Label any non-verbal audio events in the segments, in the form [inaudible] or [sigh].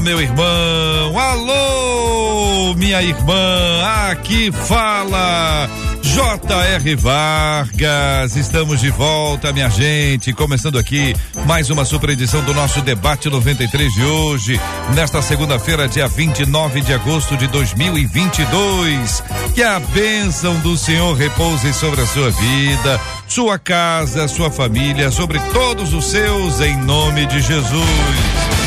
meu irmão. Alô, minha irmã. Aqui fala J.R. Vargas, estamos de volta, minha gente. Começando aqui mais uma super edição do nosso Debate 93 de hoje, nesta segunda-feira, dia 29 de agosto de 2022. Que a bênção do Senhor repouse sobre a sua vida, sua casa, sua família, sobre todos os seus, em nome de Jesus.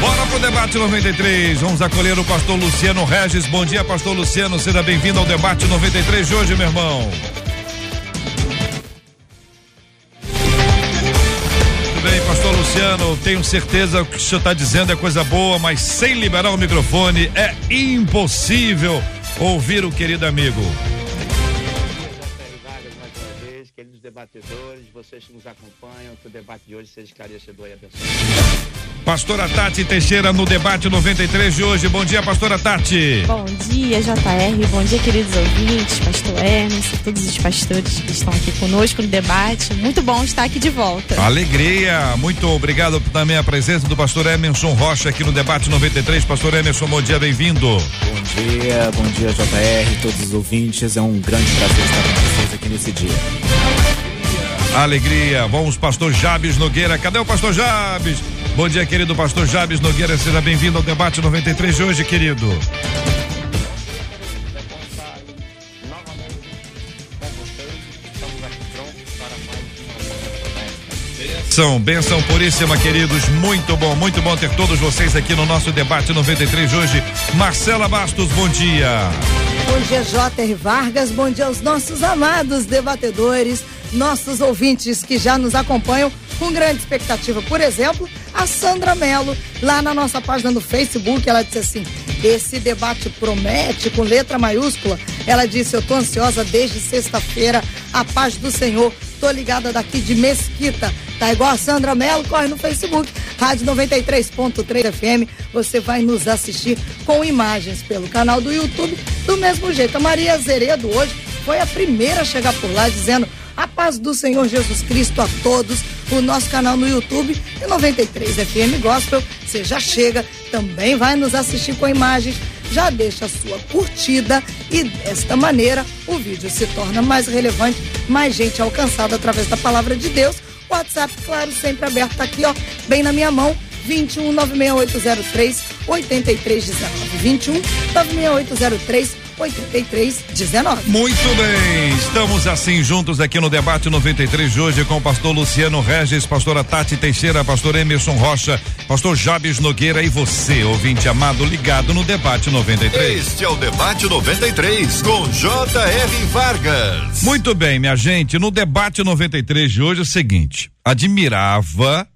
Bora pro debate 93. Vamos acolher o pastor Luciano Regis. Bom dia, pastor Luciano. Seja bem-vindo ao debate 93 de hoje, meu irmão. Muito bem, pastor Luciano. Tenho certeza que o senhor está dizendo é coisa boa, mas sem liberar o microfone é impossível ouvir o querido amigo. Debatedores, vocês que nos acompanham, que o debate de hoje seja esclarecedor e abençoador. Pastora Tati Teixeira no debate 93 de hoje. Bom dia, pastora Tati. Bom dia, JR. Bom dia, queridos ouvintes, pastor Emerson, todos os pastores que estão aqui conosco no debate. Muito bom estar aqui de volta. Alegria. Muito obrigado também a presença do pastor Emerson Rocha aqui no debate 93. Pastor Emerson, bom dia, bem-vindo. Bom dia, bom dia, JR, todos os ouvintes. É um grande prazer estar com vocês aqui nesse dia. Alegria. Vamos, pastor Jabes Nogueira. Cadê o pastor Jabes? Bom dia, querido pastor Jabes Nogueira. Seja bem-vindo ao debate 93 de hoje, querido. Benção, benção puríssima, queridos. Muito bom, muito bom ter todos vocês aqui no nosso debate 93 de hoje. Marcela Bastos, bom dia. Bom dia, J.R. Vargas. Bom dia aos nossos amados debatedores, nossos ouvintes que já nos acompanham com grande expectativa. Por exemplo, a Sandra Mello, lá na nossa página do Facebook, ela disse assim: esse debate promete com letra maiúscula. Ela disse: Eu tô ansiosa desde sexta-feira. A paz do Senhor. Tô ligada daqui de Mesquita. Tá igual a Sandra Mello, corre no Facebook, Rádio 93.3 FM. Você vai nos assistir com imagens pelo canal do YouTube. Do mesmo jeito, a Maria Zeredo hoje foi a primeira a chegar por lá dizendo a paz do Senhor Jesus Cristo a todos. O nosso canal no YouTube é 93 FM Gospel. Você já chega, também vai nos assistir com imagens. Já deixa a sua curtida e desta maneira o vídeo se torna mais relevante, mais gente alcançada através da palavra de Deus. WhatsApp, claro, sempre aberto, tá aqui, ó, bem na minha mão. 21 96803 8319. 21 96803 8319. Muito bem, estamos assim juntos aqui no debate 93 de hoje com o pastor Luciano Regis, pastora Tati Teixeira, pastor Emerson Rocha, pastor Jabes Nogueira e você, ouvinte amado, ligado no debate 93. Este é o debate 93 com J.R. Vargas. Muito bem, minha gente, no debate 93 de hoje é o seguinte: admirava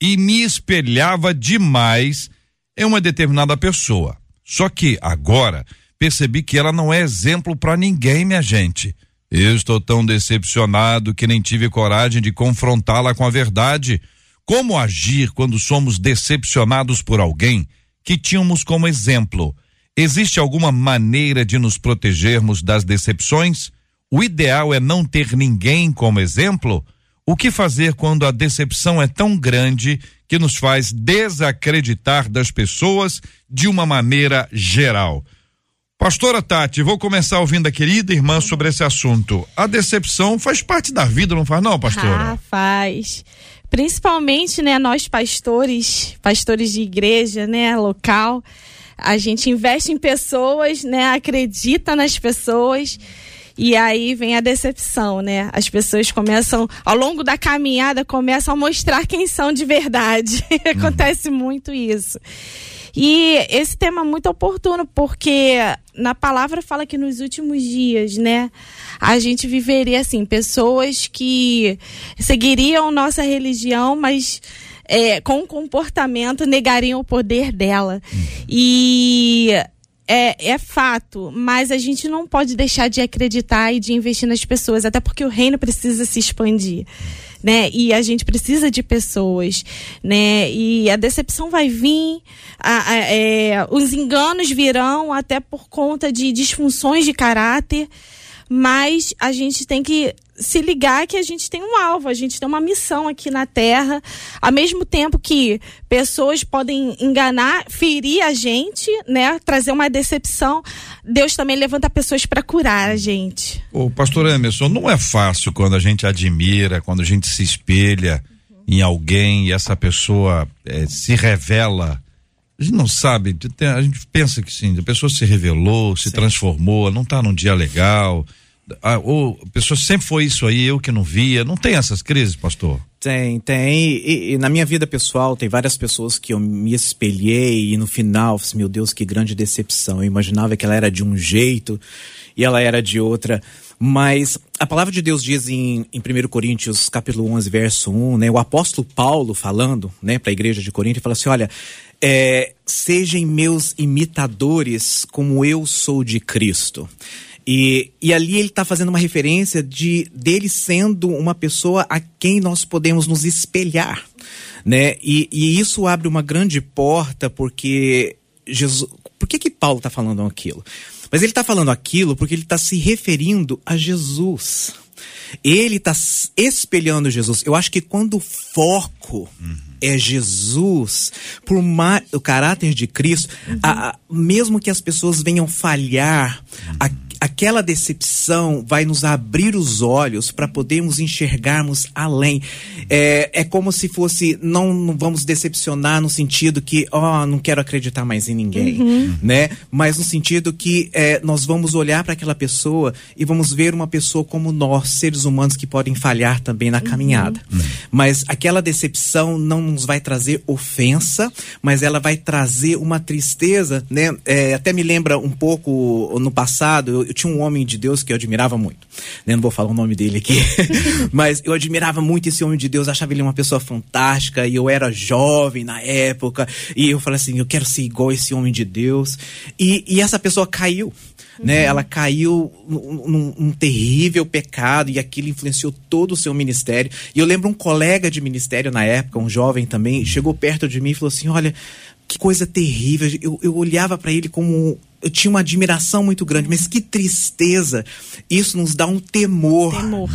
e me espelhava demais em uma determinada pessoa. Só que agora percebi que ela não é exemplo para ninguém, minha gente. Eu estou tão decepcionado que nem tive coragem de confrontá-la com a verdade. Como agir quando somos decepcionados por alguém que tínhamos como exemplo? Existe alguma maneira de nos protegermos das decepções? O ideal é não ter ninguém como exemplo? O que fazer quando a decepção é tão grande que nos faz desacreditar das pessoas de uma maneira geral? Pastora Tati, vou começar ouvindo a querida irmã sobre esse assunto. A decepção faz parte da vida, não faz não, pastora? Ah, faz. Principalmente, né, nós pastores, pastores de igreja, né, local, a gente investe em pessoas, né, acredita nas pessoas. E aí vem a decepção, né? As pessoas começam, ao longo da caminhada, começam a mostrar quem são de verdade. [laughs] Acontece muito isso. E esse tema é muito oportuno, porque na palavra fala que nos últimos dias, né, a gente viveria assim, pessoas que seguiriam nossa religião, mas é, com comportamento negariam o poder dela. E é, é fato, mas a gente não pode deixar de acreditar e de investir nas pessoas, até porque o reino precisa se expandir. Né? E a gente precisa de pessoas, né? E a decepção vai vir, a, a, é, os enganos virão até por conta de disfunções de caráter, mas a gente tem que se ligar que a gente tem um alvo, a gente tem uma missão aqui na Terra, ao mesmo tempo que pessoas podem enganar, ferir a gente, né, trazer uma decepção, Deus também levanta pessoas para curar a gente. O pastor Emerson, não é fácil quando a gente admira, quando a gente se espelha em alguém e essa pessoa é, se revela. A gente não sabe, a gente pensa que sim, a pessoa se revelou, se sim. transformou, não está num dia legal a, ou a pessoa sempre foi isso aí, eu que não via. Não tem essas crises, pastor? Tem, tem. E, e, na minha vida pessoal, tem várias pessoas que eu me espelhei e no final, meu Deus, que grande decepção. Eu imaginava que ela era de um jeito e ela era de outra. Mas a palavra de Deus diz em, em 1 Coríntios, capítulo 11, verso 1, né? O apóstolo Paulo falando, né, para a igreja de Corinto, fala assim: olha, é, sejam meus imitadores como eu sou de Cristo. E, e ali ele está fazendo uma referência de dele sendo uma pessoa a quem nós podemos nos espelhar. Né? E, e isso abre uma grande porta porque Jesus. Por que, que Paulo está falando aquilo? Mas ele está falando aquilo porque ele está se referindo a Jesus. Ele está espelhando Jesus. Eu acho que quando o foco uhum. é Jesus, por mais, o caráter de Cristo, uhum. a, a, mesmo que as pessoas venham falhar, uhum. Aquela decepção vai nos abrir os olhos para podermos enxergarmos além. É, é como se fosse, não, não vamos decepcionar no sentido que, ó, oh, não quero acreditar mais em ninguém, uhum. né? Mas no sentido que é, nós vamos olhar para aquela pessoa e vamos ver uma pessoa como nós, seres humanos que podem falhar também na caminhada. Uhum. Mas aquela decepção não nos vai trazer ofensa, mas ela vai trazer uma tristeza, né? É, até me lembra um pouco no passado, eu, eu tinha um homem de Deus que eu admirava muito. Né? Não vou falar o nome dele aqui, [laughs] mas eu admirava muito esse homem de Deus, achava ele uma pessoa fantástica e eu era jovem na época e eu falei assim, eu quero ser igual esse homem de Deus. E, e essa pessoa caiu. Né? Uhum. Ela caiu num, num, terrível pecado e aquilo influenciou todo o seu ministério. E eu lembro um colega de ministério na época, um jovem também, chegou perto de mim e falou assim: Olha, que coisa terrível. Eu, eu olhava para ele como eu tinha uma admiração muito grande, mas que tristeza. Isso nos dá um temor. temor.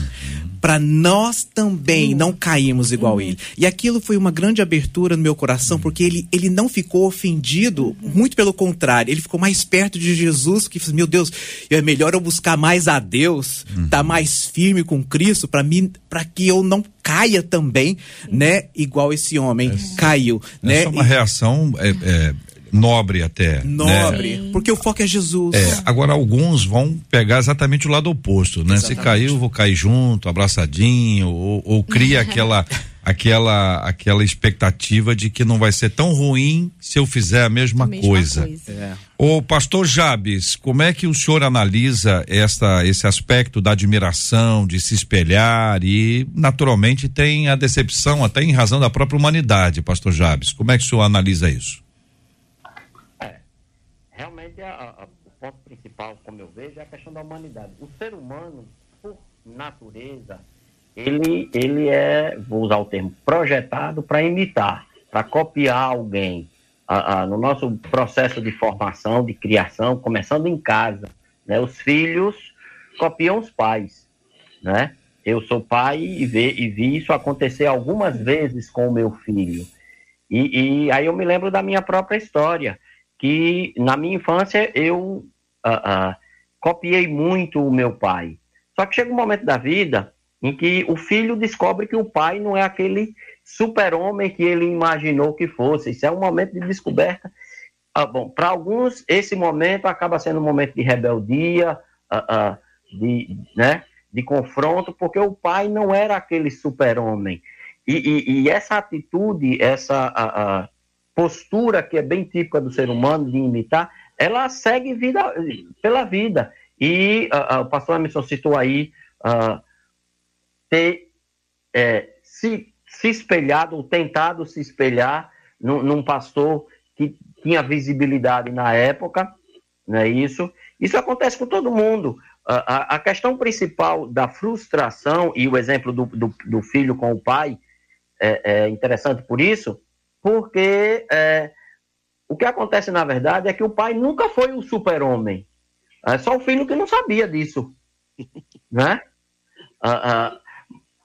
Para nós também uhum. não caímos igual uhum. ele. E aquilo foi uma grande abertura no meu coração, porque ele, ele não ficou ofendido, uhum. muito pelo contrário, ele ficou mais perto de Jesus, que meu Deus, é melhor eu buscar mais a Deus, estar tá mais firme com Cristo, para mim, para que eu não caia também, né? Igual esse homem essa, caiu, né? Essa é uma reação é, é nobre até. Né? Nobre, né? porque o foco é Jesus. É, agora alguns vão pegar exatamente o lado oposto, né? Exatamente. Se caiu, vou cair junto, abraçadinho, ou, ou cria aquela [laughs] aquela aquela expectativa de que não vai ser tão ruim se eu fizer a mesma, a mesma coisa. coisa. É. O pastor Jabes, como é que o senhor analisa esta esse aspecto da admiração, de se espelhar e naturalmente tem a decepção até em razão da própria humanidade, pastor Jabes. Como é que o senhor analisa isso? A, a, o ponto principal, como eu vejo, é a questão da humanidade. O ser humano, por natureza, ele, ele é, vou usar o termo, projetado para imitar, para copiar alguém. A, no nosso processo de formação, de criação, começando em casa, né? Os filhos copiam os pais, né? Eu sou pai e, vê, e vi isso acontecer algumas vezes com o meu filho. E, e aí eu me lembro da minha própria história que na minha infância eu uh, uh, copiei muito o meu pai. Só que chega um momento da vida em que o filho descobre que o pai não é aquele super-homem que ele imaginou que fosse. Isso é um momento de descoberta. Ah, bom, para alguns, esse momento acaba sendo um momento de rebeldia, de, né, de confronto, porque o pai não era aquele super-homem. E, e, e, essa atitude, essa postura que é bem típica do ser humano de imitar, ela segue vida, pela vida. E uh, uh, o pastor Emerson citou aí uh, ter, é, se se espelhado ou tentado se espelhar num, num pastor que tinha visibilidade na época, não é isso? Isso acontece com todo mundo. A, a, questão principal da frustração, e o exemplo do, do, do filho com o pai é, é interessante por isso, porque é, o que acontece na verdade é que o pai nunca foi o super-homem. É só o filho que não sabia disso. [laughs] né? Ah, ah,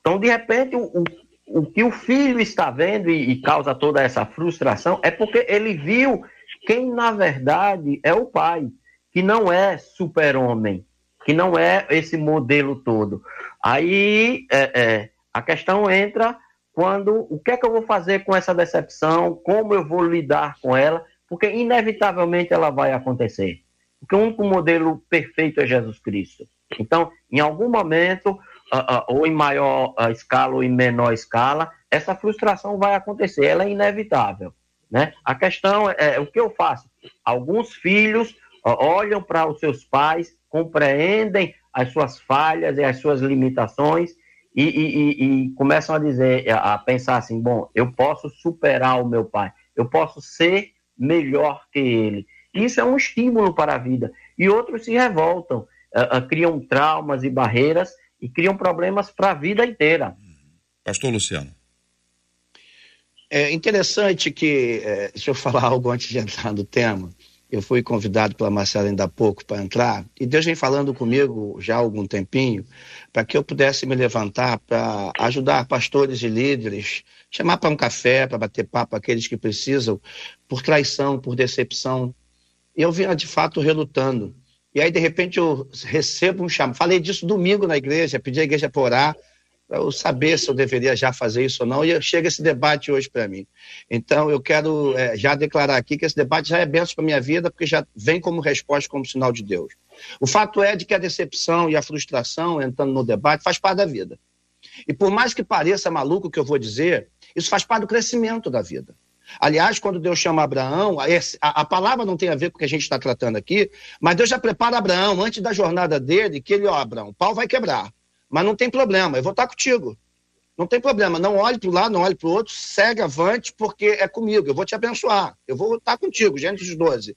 então, de repente, o, o que o filho está vendo e, e, causa toda essa frustração é porque ele viu quem, na verdade, é o pai, que não é super-homem, que não é esse modelo todo. Aí é, é, a questão entra quando o que é que eu vou fazer com essa decepção, como eu vou lidar com ela, porque inevitavelmente ela vai acontecer. Porque o único modelo perfeito é Jesus Cristo. Então, em algum momento, uh, uh, ou em maior uh, escala ou em menor escala, essa frustração vai acontecer, ela é inevitável. Né? A questão é, é o que eu faço. Alguns filhos olham para os seus pais, compreendem as suas falhas e as suas limitações e, e, e, começam a dizer, a pensar assim, bom, eu posso superar o meu pai, eu posso ser melhor que ele. Isso é um estímulo para a vida. E outros se revoltam, uh, uh, criam traumas e barreiras e criam problemas para a vida inteira. Pastor Luciano. É interessante que, é, deixa eu falar [laughs] algo antes de entrar no tema. Eu fui convidado pela Marcela ainda há pouco para entrar, e Deus vem falando comigo já há algum tempinho, para que eu pudesse me levantar para ajudar pastores e líderes, chamar para um café, para bater papo aqueles que precisam, por traição, por decepção. E eu vinha de fato relutando. E aí, de repente, eu recebo um chamado. Falei disso domingo na igreja, pedi à igreja para orar para eu saber se eu deveria já fazer isso ou não, e chega esse debate hoje para mim. Então, eu quero é, já declarar aqui que esse debate já é benção para minha vida, porque já vem como resposta, como sinal de Deus. O fato é de que a decepção e a frustração, entrando no debate, faz parte da vida. E por mais que pareça maluco o que eu vou dizer, isso faz parte do crescimento da vida. Aliás, quando Deus chama Abraão, a, a, palavra não tem a ver com o que a gente está tratando aqui, mas Deus já prepara Abraão antes da jornada dele, que ele, ó, Abraão, o pau vai quebrar. Mas não tem problema, eu vou estar contigo. Não tem problema, não olhe para um lado, não olhe para o outro, segue avante, porque é comigo, eu vou te abençoar, eu vou estar contigo, Gênesis 12.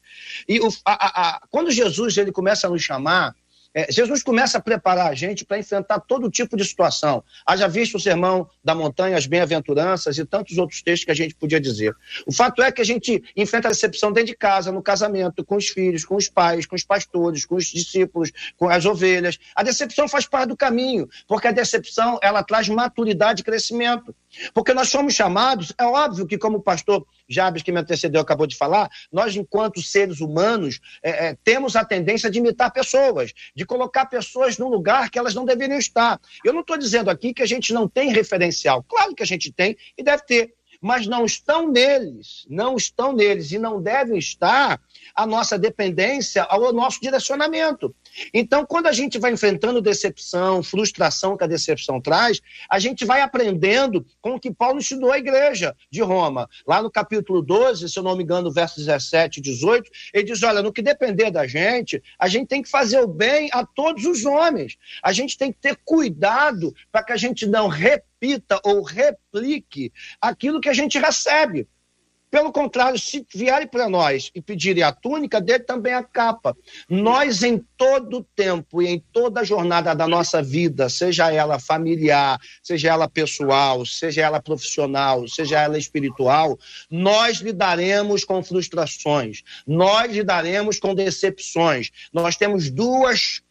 E o, a, a, quando Jesus ele começa a nos chamar, é, Jesus começa a preparar a gente para enfrentar todo tipo de situação. Haja visto o sermão da montanha, as bem-aventuranças e tantos outros textos que a gente podia dizer. O fato é que a gente enfrenta a decepção dentro de casa, no casamento, com os filhos, com os pais, com os pastores, com os discípulos, com as ovelhas. A decepção faz parte do caminho, porque a decepção ela traz maturidade e crescimento. Porque nós somos chamados, é óbvio que, como o pastor Jabes, que me antecedeu, acabou de falar, nós, enquanto seres humanos, é, é, temos a tendência de imitar pessoas, de colocar pessoas num lugar que elas não deveriam estar. Eu não estou dizendo aqui que a gente não tem referencial. Claro que a gente tem e deve ter. Mas não estão neles, não estão neles e não devem estar a nossa dependência ao nosso direcionamento. Então, quando a gente vai enfrentando decepção, frustração que a decepção traz, a gente vai aprendendo com o que Paulo ensinou à igreja de Roma. Lá no capítulo 12, se eu não me engano, versos 17 e 18, ele diz: olha, no que depender da gente, a gente tem que fazer o bem a todos os homens. A gente tem que ter cuidado para que a gente não repita ou replique aquilo que a gente recebe. Pelo contrário, se vierem para nós e pedirem a túnica, dê também a capa. Nós, em todo tempo e em toda a jornada da nossa vida, seja ela familiar, seja ela pessoal, seja ela profissional, seja ela espiritual, nós lidaremos com frustrações, nós lidaremos com decepções. Nós temos duas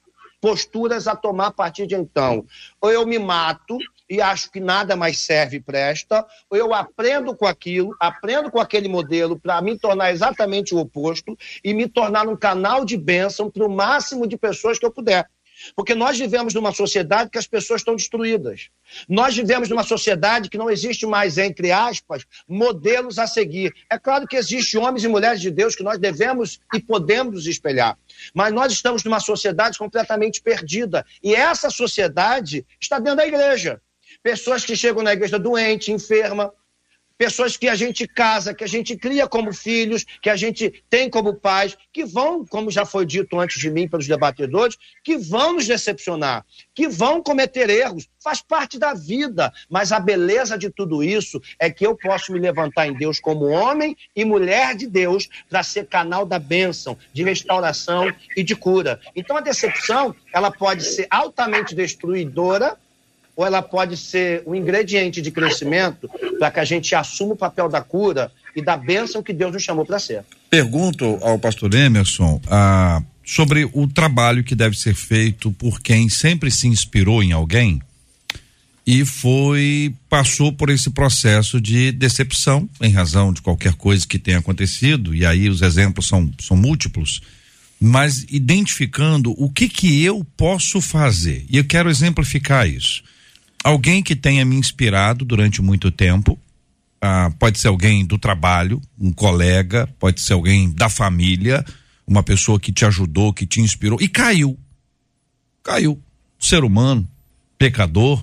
posturas a tomar a partir de então. Ou eu me mato e acho que nada mais serve e presta, ou eu aprendo com aquilo, aprendo com aquele modelo para me tornar exatamente o oposto e me tornar um canal de bênção para o máximo de pessoas que eu puder. Porque nós vivemos numa sociedade que as pessoas estão destruídas. Nós vivemos numa sociedade que não existe mais, entre aspas, modelos a seguir. É claro que existem homens e mulheres de Deus que nós devemos e podemos espelhar. Mas nós estamos numa sociedade completamente perdida. E essa sociedade está dentro da igreja. Pessoas que chegam na igreja doente, enferma, pessoas que a gente casa, que a gente cria como filhos, que a gente tem como pais, que vão, como já foi dito antes de mim pelos debatedores, que vão nos decepcionar, que vão cometer erros, faz parte da vida, mas a beleza de tudo isso é que eu posso me levantar em Deus como homem e mulher de Deus para ser canal da bênção, de restauração e de cura. Então a decepção, ela pode ser altamente destruidora ou ela pode ser um ingrediente de crescimento para que a gente assuma o papel da cura e da bênção que Deus nos chamou para ser. Pergunto ao pastor Emerson ah, sobre o trabalho que deve ser feito por quem sempre se inspirou em alguém e foi passou por esse processo de decepção em razão de qualquer coisa que tenha acontecido e aí os exemplos são, são múltiplos mas identificando o que que eu posso fazer e eu quero exemplificar isso alguém que tenha me inspirado durante muito tempo. Ah, pode ser alguém do trabalho, um colega, pode ser alguém da família, uma pessoa que te ajudou, que te inspirou e caiu. Caiu. Ser humano, pecador.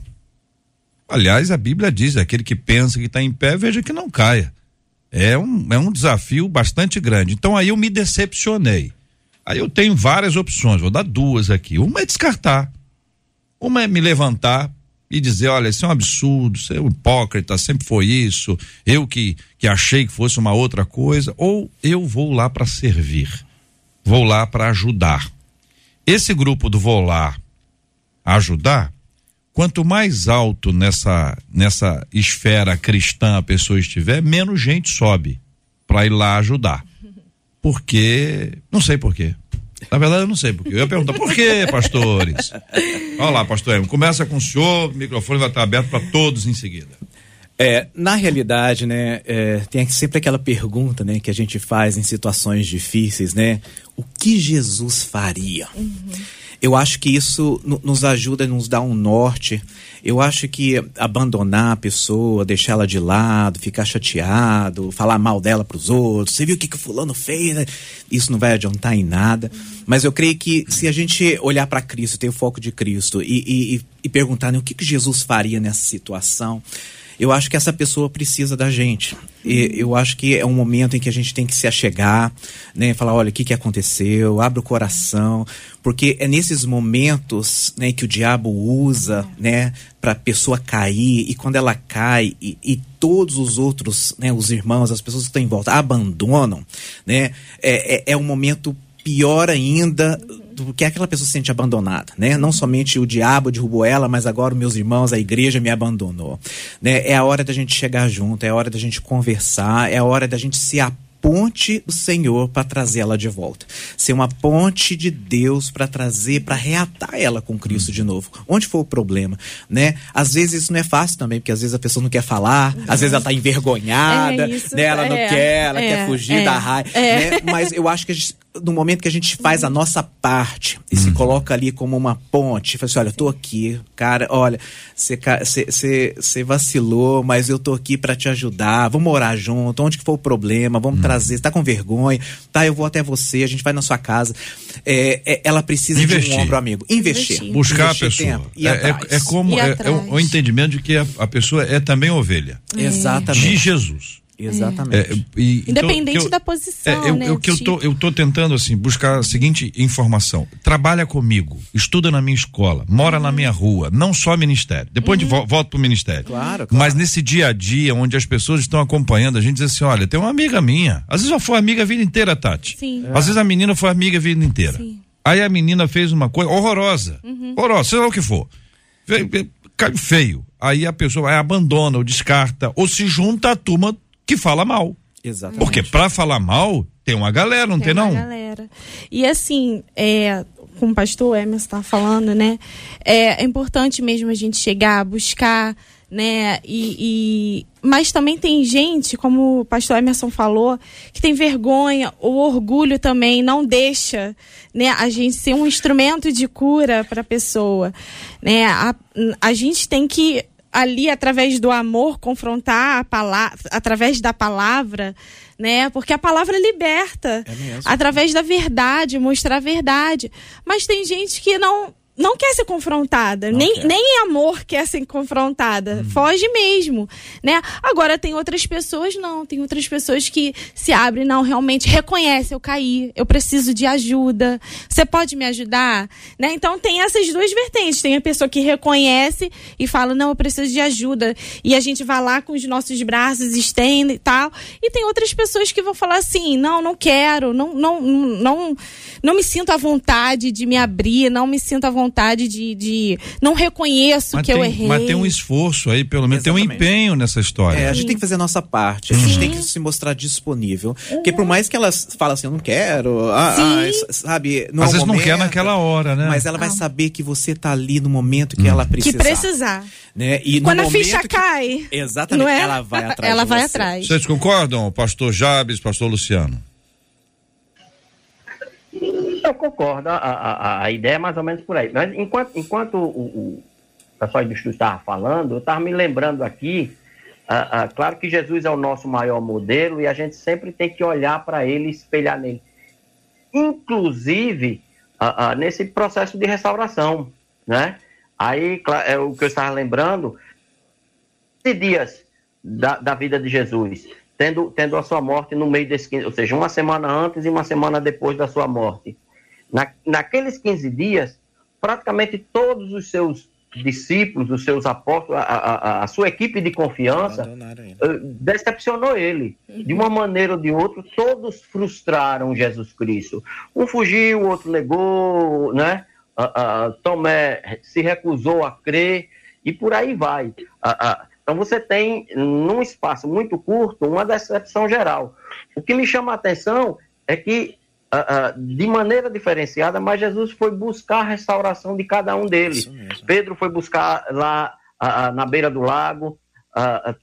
Aliás, a Bíblia diz: aquele que pensa que está em pé, veja que não caia. É um, é um desafio bastante grande. Então aí eu me decepcionei. Aí eu tenho várias opções, vou dar duas aqui. Uma é descartar. Uma é me levantar, e dizer, olha, isso é um absurdo, você é um hipócrita, sempre foi isso, eu que, que achei que fosse uma outra coisa, ou eu vou lá para servir, vou lá para ajudar. Esse grupo do vou lá ajudar, quanto mais alto nessa nessa esfera cristã a pessoa estiver, menos gente sobe para ir lá ajudar. Porque, não sei por quê. Na verdade, eu não sei porque. Eu ia perguntar, por quê, pastores? Olha lá, pastor Emo, começa com o senhor, o microfone vai estar aberto para todos em seguida. É, na realidade, né, é, tem sempre aquela pergunta, né, que a gente faz em situações difíceis, né? O que Jesus faria? Uhum. Eu acho que isso nos ajuda, nos dá um norte. Eu acho que abandonar a pessoa, deixar ela de lado, ficar chateado, falar mal dela para os outros, você viu o que, que o fulano fez? Isso não vai adiantar em nada. Mas eu creio que se a gente olhar para Cristo, ter o foco de Cristo e, e, e perguntar né, o que, que Jesus faria nessa situação, eu acho que essa pessoa precisa da gente. E eu acho que é um momento em que a gente tem que se achegar, né? Falar, olha, o que, que aconteceu? Abre o coração. Porque é nesses momentos né, que o diabo usa né, para a pessoa cair. E quando ela cai e, e todos os outros, né, os irmãos, as pessoas que estão em volta, abandonam, né? É, é, é um momento pior ainda porque aquela pessoa se sente abandonada, né? Não somente o diabo derrubou ela, mas agora meus irmãos, a igreja me abandonou, né? É a hora da gente chegar junto, é a hora da gente conversar, é a hora da gente se apoiar ponte do Senhor para trazê-la de volta. Ser uma ponte de Deus para trazer, para reatar ela com Cristo de novo. Onde foi o problema, né? Às vezes isso não é fácil também, porque às vezes a pessoa não quer falar, às vezes ela tá envergonhada, é isso, né? Ela é, não quer, ela é, quer fugir é, da raiva, é. né? Mas eu acho que gente, no momento que a gente faz a nossa parte e se coloca ali como uma ponte, fala assim, olha, eu tô aqui, cara, olha, você vacilou, mas eu tô aqui para te ajudar, vamos morar junto, onde que foi o problema, vamos hum trazer, está com vergonha, tá? Eu vou até você, a gente vai na sua casa. É, é, ela precisa Investir. de um ombro amigo. Investir. Investir. Buscar Investir a pessoa. Tempo, é, é, é, como é, é, o entendimento de que a, a pessoa é também ovelha. Exatamente. De Jesus. Exatamente. É, e, então, Independente eu, da posição, é, eu, né? Eu, que eu, tô, eu tô tentando, assim, buscar a seguinte informação. Trabalha comigo, estuda na minha escola, mora uhum. na minha rua, não só ministério. Depois uhum. de vo volta pro ministério. Claro, claro. Mas nesse dia a dia, onde as pessoas estão acompanhando, a gente diz assim, olha, tem uma amiga minha. Às vezes já foi amiga a vida inteira, Tati. Sim. Às vezes a menina foi amiga a vida inteira. Sim. Aí a menina fez uma coisa horrorosa. Uhum. Horrorosa, seja lá o que for. Caiu feio. Aí a pessoa abandona ou descarta ou se junta à turma que fala mal. Exatamente. Porque para falar mal, tem uma galera, não tem, tem não? galera. E assim, é, como o pastor Emerson está falando, né? É, é, importante mesmo a gente chegar, buscar, né? E, e, Mas também tem gente, como o pastor Emerson falou, que tem vergonha, o orgulho também não deixa né, a gente ser um instrumento de cura para a pessoa. Né? A, a gente tem que ali através do amor confrontar a palavra através da palavra né? Porque a palavra liberta. É através da verdade mostrar a verdade. Mas tem gente que não não quer ser confrontada, nem, quer. nem em amor quer ser confrontada, foge mesmo, né? Agora tem outras pessoas não, tem outras pessoas que se abrem, não, realmente reconhece, eu caí, eu preciso de ajuda, você pode me ajudar, né? Então tem essas duas vertentes, tem a pessoa que reconhece e fala, não, eu preciso de ajuda, e a gente vai lá com os nossos braços, estende e tal, e tem outras pessoas que vão falar assim, não, não quero, não, não, não, não me sinto à vontade de me abrir, não me sinto à vontade de, de não reconheço Mas que eu tem, errei. mas tem um esforço aí, pelo menos tem um empenho nessa história. É, a gente tem que fazer a nossa parte. A gente tem que se mostrar disponível. Porque por mais que elas falem assim, eu não quero, ah, Sim. ah, sabe, não Às vezes não quer momento, naquela hora, né? Mas ela vai saber que você tá ali no momento que ela que precisar. precisar. Né? E no Quando a momento ficha que- cai. Exatamente. É? Ela vai [laughs] atrás. Ela vai você. atrás. Vocês concordam, pastor Jabes, pastor Luciano? Eu concordo, a, a, a ideia é mais ou menos por aí. Mas enquanto, enquanto o, o pessoal do estudo estava falando, eu estava me lembrando aqui, ah, ah, claro que Jesus é o nosso maior modelo e a gente sempre tem que olhar para ele e espelhar nele. Inclusive, ah, nesse processo de restauração, né? Aí, é o que eu estava lembrando, 15 dias da, da vida de Jesus, tendo, tendo a sua morte no meio desses 15, ou seja, uma semana antes e uma semana depois da sua morte. Na, naqueles 15 dias, praticamente todos os seus discípulos, os seus apóstolos, a, a, a- a sua equipe de confiança, ele. eh, decepcionou ele. De uma maneira ou de outra, todos frustraram Jesus Cristo. Um fugiu, o outro negou, né? Ah, Tomé se recusou a crer e por aí vai. Então você tem, num espaço muito curto, uma decepção geral. O que me chama a atenção é que, ah, ah, de maneira diferenciada, mas Jesus foi buscar a restauração de cada um deles. Pedro foi buscar lá ah, na beira do lago,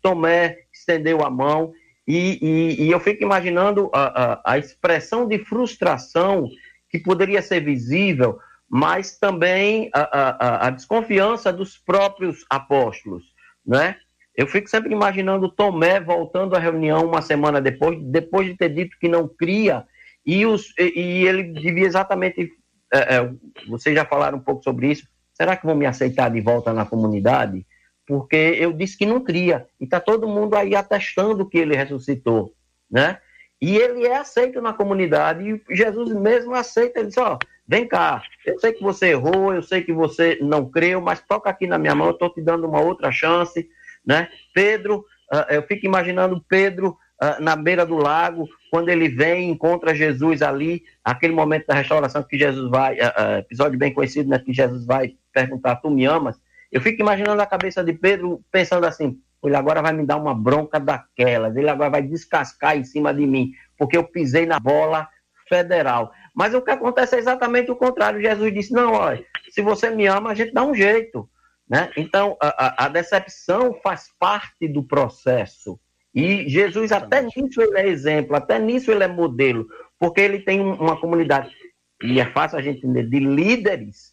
Tomé estendeu a mão, e, e- e eu fico imaginando a, a- a expressão de frustração que poderia ser visível, mas também a, a- a- a desconfiança dos próprios apóstolos, né? Eu fico sempre imaginando Tomé voltando à reunião uma semana depois, depois de ter dito que não cria, e, os, e, e ele devia exatamente. é, é, vocês já falaram um pouco sobre isso. Será que vão me aceitar de volta na comunidade? Porque eu disse que não cria. E está todo mundo aí atestando que ele ressuscitou. Né? E ele é aceito na comunidade. E Jesus mesmo aceita. Ele diz: Ó, vem cá, eu sei que você errou, eu sei que você não creu, mas toca aqui na minha mão, eu estou te dando uma outra chance. Né? Pedro, ah, eu fico imaginando Pedro na beira do lago, quando ele vem, encontra Jesus ali, aquele momento da restauração que Jesus vai, ah, ah, episódio bem conhecido, né, que Jesus vai perguntar, tu me amas? Eu fico imaginando a cabeça de Pedro pensando assim, ele agora vai me dar uma bronca daquelas, ele agora vai descascar em cima de mim, porque eu pisei na bola federal. Mas o que acontece é exatamente o contrário. Jesus disse, não, olha, se você me ama, a gente dá um jeito. Né? Então, a- a decepção faz parte do processo. E Jesus, até nisso, ele é exemplo, até nisso ele é modelo, porque ele tem um- uma comunidade, e é fácil a gente entender, de líderes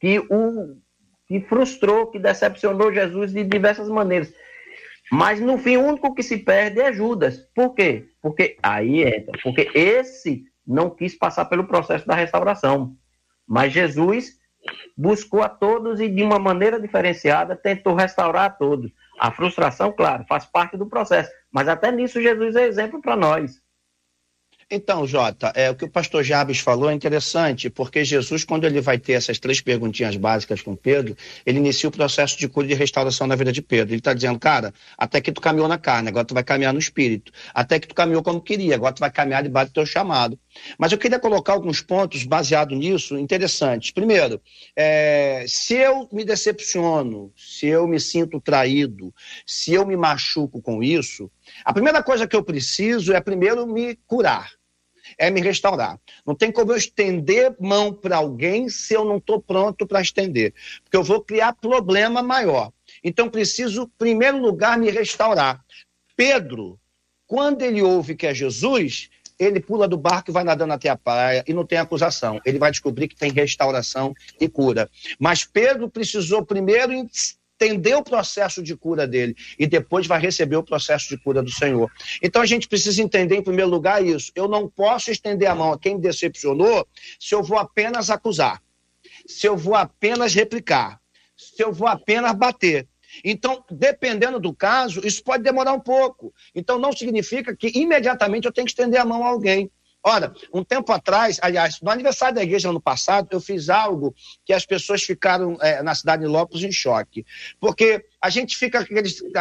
que o que frustrou, que decepcionou Jesus de diversas maneiras. Mas no fim, o único que se perde é Judas. Por quê? Porque aí entra, porque esse não quis passar pelo processo da restauração. Mas Jesus buscou a todos e de uma maneira diferenciada tentou restaurar a todos. A frustração, claro, faz parte do processo, mas até nisso Jesus é exemplo para nós. Então, Jota, é, o que o pastor Jabes falou é interessante, porque Jesus, quando ele vai ter essas três perguntinhas básicas com Pedro, ele inicia o processo de cura e de restauração na vida de Pedro. Ele está dizendo, cara, até que tu caminhou na carne, agora tu vai caminhar no espírito. Até que tu caminhou como queria, agora tu vai caminhar debaixo do teu chamado. Mas eu queria colocar alguns pontos baseados nisso, interessantes. Primeiro, é, se eu me decepciono, se eu me sinto traído, se eu me machuco com isso, a primeira coisa que eu preciso é primeiro me curar, é me restaurar. Não tem como eu estender mão para alguém se eu não estou pronto para estender, porque eu vou criar problema maior. Então preciso, em primeiro lugar, me restaurar. Pedro, quando ele ouve que é Jesus, ele pula do barco e vai nadando até a praia e não tem acusação. Ele vai descobrir que tem restauração e cura. Mas Pedro precisou primeiro entender o processo de cura dele e depois vai receber o processo de cura do Senhor. Então a gente precisa entender, em primeiro lugar, isso. Eu não posso estender a mão a quem me decepcionou se eu vou apenas acusar. se eu vou apenas replicar, se eu vou apenas bater. Então, dependendo do caso, isso pode demorar um pouco. Então, não significa que imediatamente eu tenho que estender a mão a alguém. Ora, um tempo atrás, aliás, no aniversário da igreja ano passado, eu fiz algo que as pessoas ficaram é, na cidade de Lopes em choque. Porque a gente fica.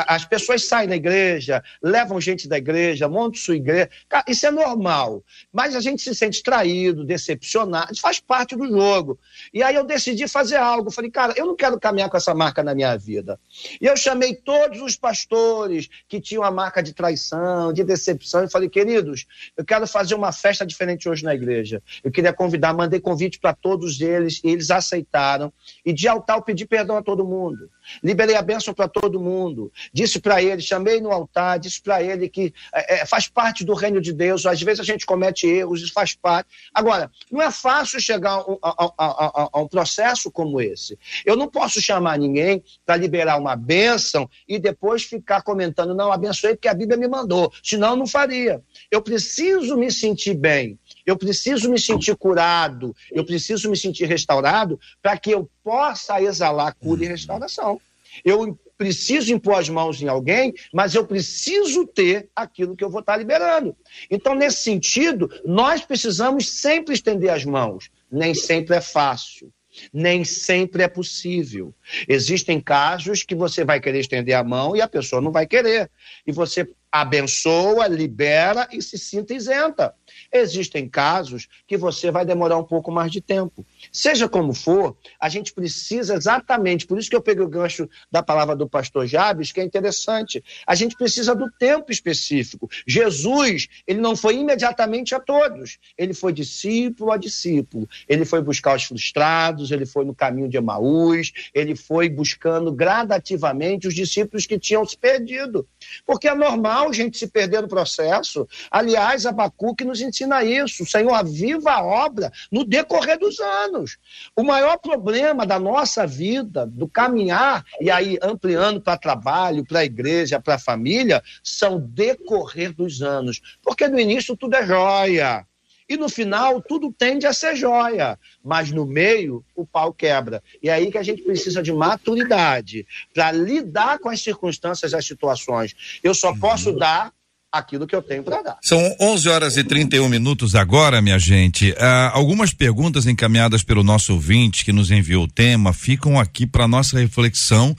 As pessoas saem da igreja, levam gente da igreja, montam sua igreja. Isso é normal. Mas a gente se sente traído, decepcionado, faz parte do jogo. E aí eu decidi fazer algo. Falei, cara, eu não quero caminhar com essa marca na minha vida. E eu chamei todos os pastores que tinham a marca de traição, de decepção, e falei, queridos, eu quero fazer uma festa diferente hoje na igreja. Eu queria convidar, mandei convite para todos eles, e eles aceitaram. E de altar eu pedi perdão a todo mundo. Liberei a bênção para todo mundo. Disse para ele, chamei no altar, disse para ele que é, é, faz parte do reino de Deus. Às vezes a gente comete erros, isso faz parte. Agora, não é fácil chegar a, a, a, a um processo como esse. Eu não posso chamar ninguém para liberar uma bênção e depois ficar comentando, não, abençoei porque a Bíblia me mandou. Senão, eu não faria. Eu preciso me sentir bem. Eu preciso me sentir curado, eu preciso me sentir restaurado para que eu possa exalar cura e restauração. Eu preciso impor as mãos em alguém, mas eu preciso ter aquilo que eu vou estar liberando. Então, nesse sentido, nós precisamos sempre estender as mãos. Nem sempre é fácil. Nem sempre é possível. Existem casos que você vai querer estender a mão e a pessoa não vai querer. E você abençoa, libera e se sinta isenta. Existem casos que você vai demorar um pouco mais de tempo. Seja como for, a gente precisa exatamente, por isso que eu peguei o gancho da palavra do pastor Jabes, que é interessante. A gente precisa do tempo específico. Jesus, ele não foi imediatamente a todos. Ele foi discípulo a discípulo. Ele foi buscar os frustrados, ele foi no caminho de Emaús, ele foi buscando gradativamente os discípulos que tinham se perdido. Porque é normal a gente se perder no processo. Aliás, Abacuque nos ensina isso. O Senhor aviva a obra no decorrer dos anos. O maior problema da nossa vida, do caminhar, e aí ampliando para trabalho, para a igreja, para a família, são decorrer dos anos. Porque no início tudo é joia. E no final, tudo tende a ser joia, mas no meio, o pau quebra. E é aí que a gente precisa de maturidade para lidar com as circunstâncias, as situações. Eu só posso uhum. dar aquilo que eu tenho para dar. São 11 horas e 31 minutos agora, minha gente. Uh, algumas perguntas encaminhadas pelo nosso ouvinte que nos enviou o tema ficam aqui para nossa reflexão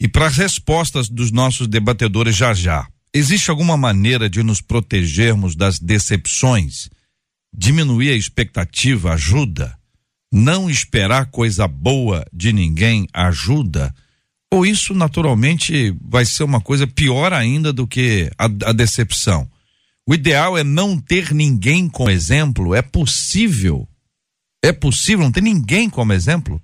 e para as respostas dos nossos debatedores já já. Existe alguma maneira de nos protegermos das decepções? Diminuir a expectativa ajuda? Não esperar coisa boa de ninguém ajuda? Ou isso naturalmente vai ser uma coisa pior ainda do que a, a decepção? O ideal é não ter ninguém como exemplo. É possível? É possível não ter ninguém como exemplo?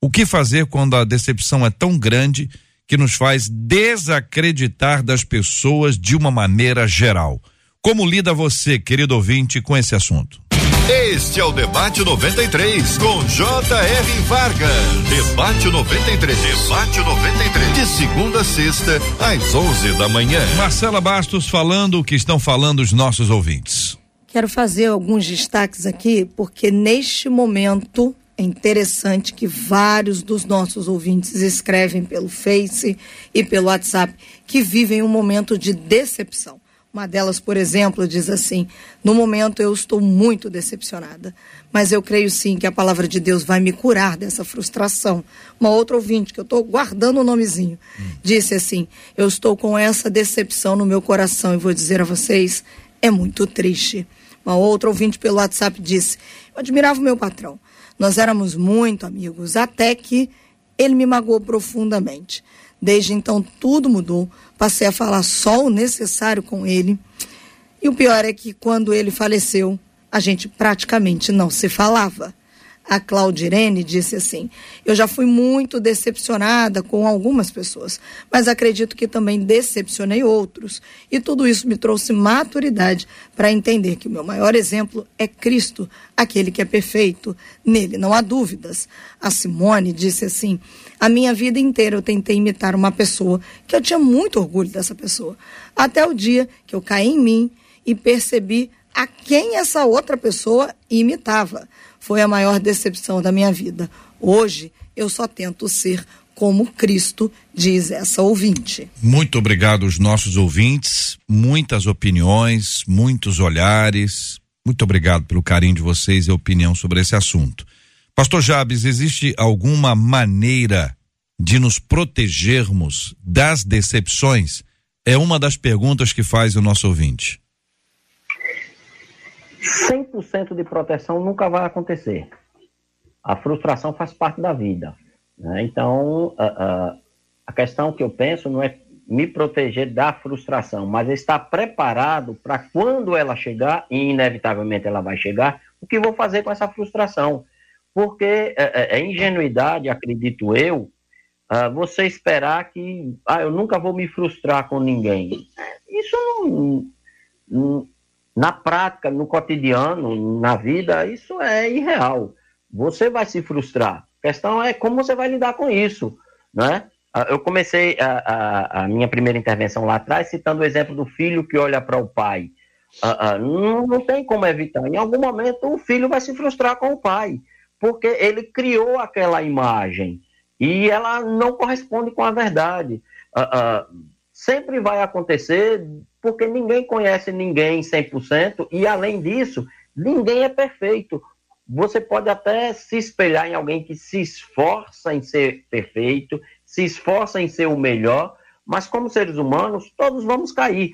O que fazer quando a decepção é tão grande que nos faz desacreditar das pessoas de uma maneira geral? Como lida você, querido ouvinte, com esse assunto? Este é o Debate 93, com J.R. Vargas. Debate 93. Debate 93. De segunda a sexta, às 11 da manhã. Marcela Bastos falando o que estão falando os nossos ouvintes. Quero fazer alguns destaques aqui, porque neste momento é interessante que vários dos nossos ouvintes escrevem pelo Face e pelo WhatsApp que vivem um momento de decepção. Uma delas, por exemplo, diz assim: No momento eu estou muito decepcionada, mas eu creio sim que a palavra de Deus vai me curar dessa frustração. Uma outra ouvinte, que eu estou guardando o nomezinho, disse assim: Eu estou com essa decepção no meu coração e vou dizer a vocês: é muito triste. Uma outra ouvinte pelo WhatsApp disse: Eu admirava o meu patrão. Nós éramos muito amigos, até que ele me magoou profundamente. Desde então tudo mudou. Passei a falar só o necessário com ele. E o pior é que quando ele faleceu, a gente praticamente não se falava a Claudirene disse assim: Eu já fui muito decepcionada com algumas pessoas, mas acredito que também decepcionei outros. E tudo isso me trouxe maturidade para entender que o meu maior exemplo é Cristo, aquele que é perfeito. Nele não há dúvidas. A Simone disse assim: A minha vida inteira eu tentei imitar uma pessoa que eu tinha muito orgulho dessa pessoa, até o dia que eu caí em mim e percebi a quem essa outra pessoa imitava. Foi a maior decepção da minha vida. Hoje eu só tento ser como Cristo, diz essa ouvinte. Muito obrigado aos nossos ouvintes, muitas opiniões, muitos olhares. Muito obrigado pelo carinho de vocês e opinião sobre esse assunto. Pastor Jabes, existe alguma maneira de nos protegermos das decepções? É uma das perguntas que faz o nosso ouvinte. 100% de proteção nunca vai acontecer. A frustração faz parte da vida. Né? Então, a, a, a questão que eu penso não é me proteger da frustração, mas estar preparado para quando ela chegar, e inevitavelmente ela vai chegar, o que vou fazer com essa frustração. Porque é, é, é ingenuidade, acredito eu, uh, você esperar que ah, eu nunca vou me frustrar com ninguém. Isso não, não, na prática, no cotidiano, na vida, isso é irreal. Você vai se frustrar. A questão é como você vai lidar com isso, né? Eu comecei a, a, a minha primeira intervenção lá atrás citando o exemplo do filho que olha para o pai. Uh, uh, não, não, tem como evitar. Em algum momento o filho vai se frustrar com o pai, porque ele criou aquela imagem e ela não corresponde com a verdade. Uh, sempre vai acontecer porque ninguém conhece ninguém 100% e, além disso, ninguém é perfeito. Você pode até se espelhar em alguém que se esforça em ser perfeito, se esforça em ser o melhor, mas como seres humanos, todos vamos cair.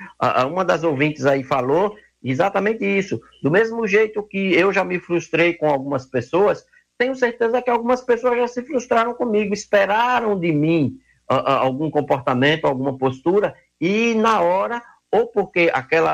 Uma das ouvintes aí falou exatamente isso. Do mesmo jeito que eu já me frustrei com algumas pessoas, tenho certeza que algumas pessoas já se frustraram comigo, esperaram de mim algum comportamento, alguma postura, e na hora, ou porque aquele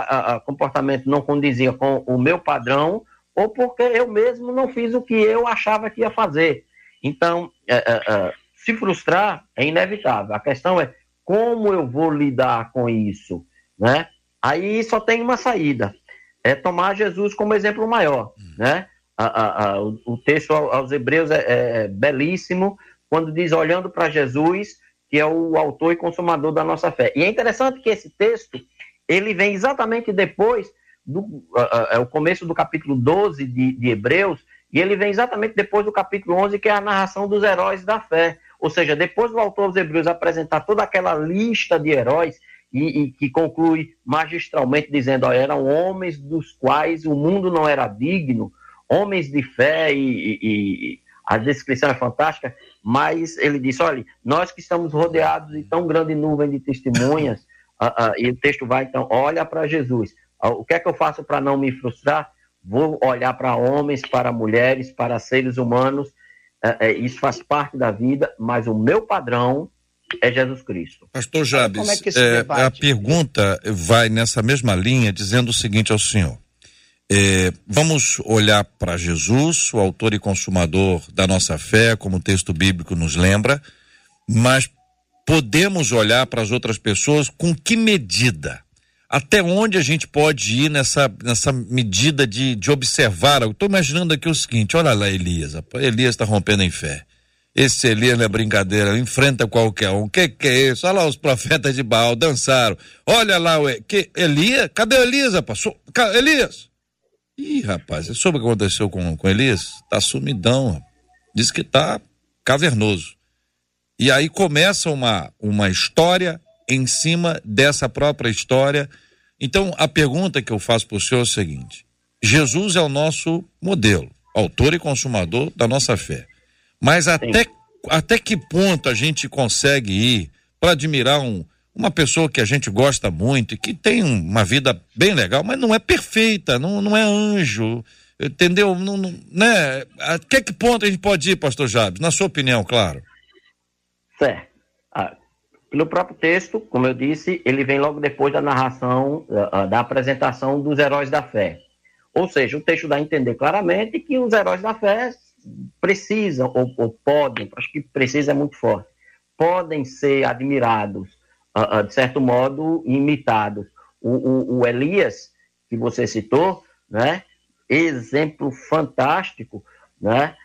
comportamento não condizia com o meu padrão, ou porque eu mesmo não fiz o que eu achava que ia fazer. Então, é, é, é, se frustrar é inevitável. A questão é como eu vou lidar com isso, né? Aí só tem uma saída, é tomar Jesus como exemplo maior, né? A, a, o, texto aos Hebreus é, é belíssimo quando diz olhando para Jesus, que é o autor e consumador da nossa fé. E é interessante que esse texto ele vem exatamente depois do é o começo do capítulo 12 de, de, Hebreus, e ele vem exatamente depois do capítulo 11, que é a narração dos heróis da fé. Ou seja, depois do autor dos Hebreus apresentar toda aquela lista de heróis, e, e que conclui magistralmente dizendo: ó, eram homens dos quais o mundo não era digno, homens de fé, e, e a descrição é fantástica, mas ele disse: olha, nós que estamos rodeados de tão grande nuvem de testemunhas, uh, uh, e o texto vai então: olha para Jesus o que é que eu faço para não me frustrar? Vou olhar para homens, para mulheres, para seres humanos. É, é, isso faz parte da vida, mas o meu padrão é Jesus Cristo. Pastor Jabes, é, é a pergunta vai nessa mesma linha, dizendo o seguinte ao senhor. É, vamos olhar para Jesus, o autor e consumador da nossa fé, como o texto bíblico nos lembra, mas podemos olhar para as outras pessoas com que medida? até onde a gente pode ir nessa, nessa medida de, de observar? Eu estou imaginando aqui o seguinte: olha lá, Elias, Elias está rompendo em fé. Esse Elias não é brincadeira, enfrenta qualquer um. O que, que é isso? Olha lá, os profetas de Baal dançaram. Olha lá, o que, Elias? Cadê Elias, rapaz? Elias! Ih, rapaz, você soube o que aconteceu com, com Elias? Tá sumidão. Diz que tá cavernoso. E aí começa uma, uma história em cima dessa própria história. Então, a pergunta que eu faço para o senhor é o seguinte: Jesus é o nosso modelo, autor e consumador da nossa fé. Mas até, até que ponto a gente consegue ir para admirar um, uma pessoa que a gente gosta muito e que tem uma vida bem legal, mas não é perfeita, não, não é anjo, entendeu? Não, não, né? Até que ponto a gente pode ir, pastor Jabes? Na sua opinião, claro. Certo. Ah, pelo próprio texto, como eu disse, ele vem logo depois da narração, uh, da apresentação dos heróis da fé. Ou seja, o texto dá a entender claramente que os heróis da fé precisam, ou, ou podem, acho que precisa é muito forte, podem ser admirados, de certo modo, imitados. O, o, o, Elias, que você citou, né, exemplo fantástico, né,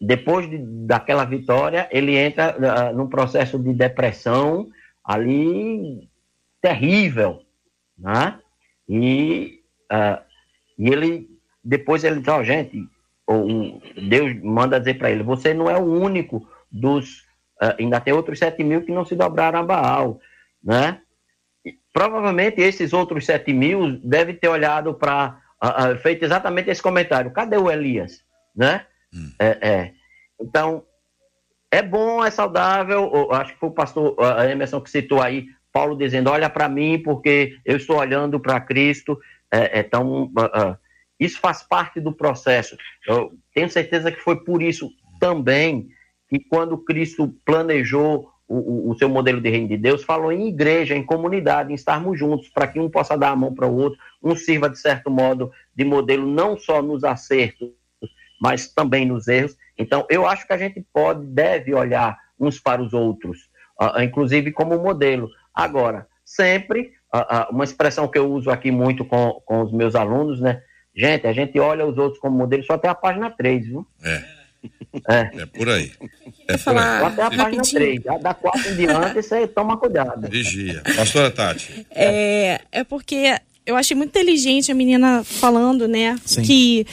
depois de, daquela vitória, ele entra num processo de depressão ali terrível, né? E e ele, depois ele diz, ó, oh, gente, Deus manda dizer para ele, você não é o único dos, ainda tem outros sete mil que não se dobraram a Baal, né? E, provavelmente esses outros sete mil devem ter olhado para, uh, feito exatamente esse comentário, cadê o Elias, né? Hum. É, é. Então, é bom, é saudável. Acho que foi o pastor Emerson que citou aí, Paulo dizendo: Olha para mim, porque eu estou olhando para Cristo. É, é tão, isso faz parte do processo. Eu tenho certeza que foi por isso também que, quando Cristo planejou o, o, seu modelo de reino de Deus, falou em igreja, em comunidade, em estarmos juntos, para que um possa dar a mão para o outro, um sirva, de certo modo, de modelo não só nos acertos, mas também nos erros. Então, eu acho que a gente pode, deve olhar uns para os outros, uh, inclusive como modelo. Agora, sempre, uh, uh, uma expressão que eu uso aqui muito com, com os meus alunos, né? Gente, a gente olha os outros como modelo só até a página 3, viu? É. É, é por aí. É por aí. Até a página 3. Da 4 em diante, você toma cuidado. Vigia. Pastora Tati. É, é porque eu achei muito inteligente a menina falando, né? Sim. Que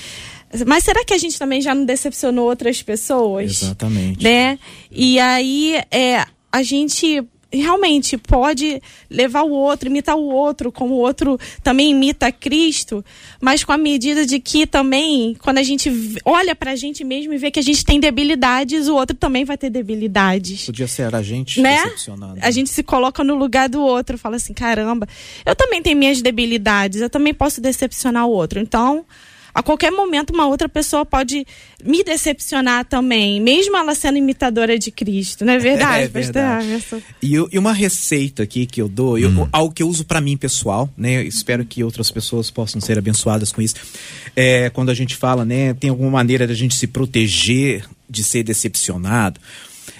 mas será que a gente também já não decepcionou outras pessoas? Exatamente. Né? E aí é, a gente realmente pode levar o outro, imitar o outro, como o outro também imita Cristo, mas com a medida de que também, quando a gente olha pra gente mesmo e vê que a gente tem debilidades, o outro também vai ter debilidades. Podia ser a gente né? A gente se coloca no lugar do outro, fala assim, caramba, eu também tenho minhas debilidades, eu também posso decepcionar o outro. Então, a qualquer momento uma outra pessoa pode me decepcionar também, mesmo ela sendo imitadora de Cristo, não é verdade? É verdade. E, eu, e, uma receita aqui que eu dou, eu, hum. algo que eu uso para mim pessoal, né? Eu espero que outras pessoas possam ser abençoadas com isso. É, quando a gente fala, né, tem alguma maneira da gente se proteger de ser decepcionado.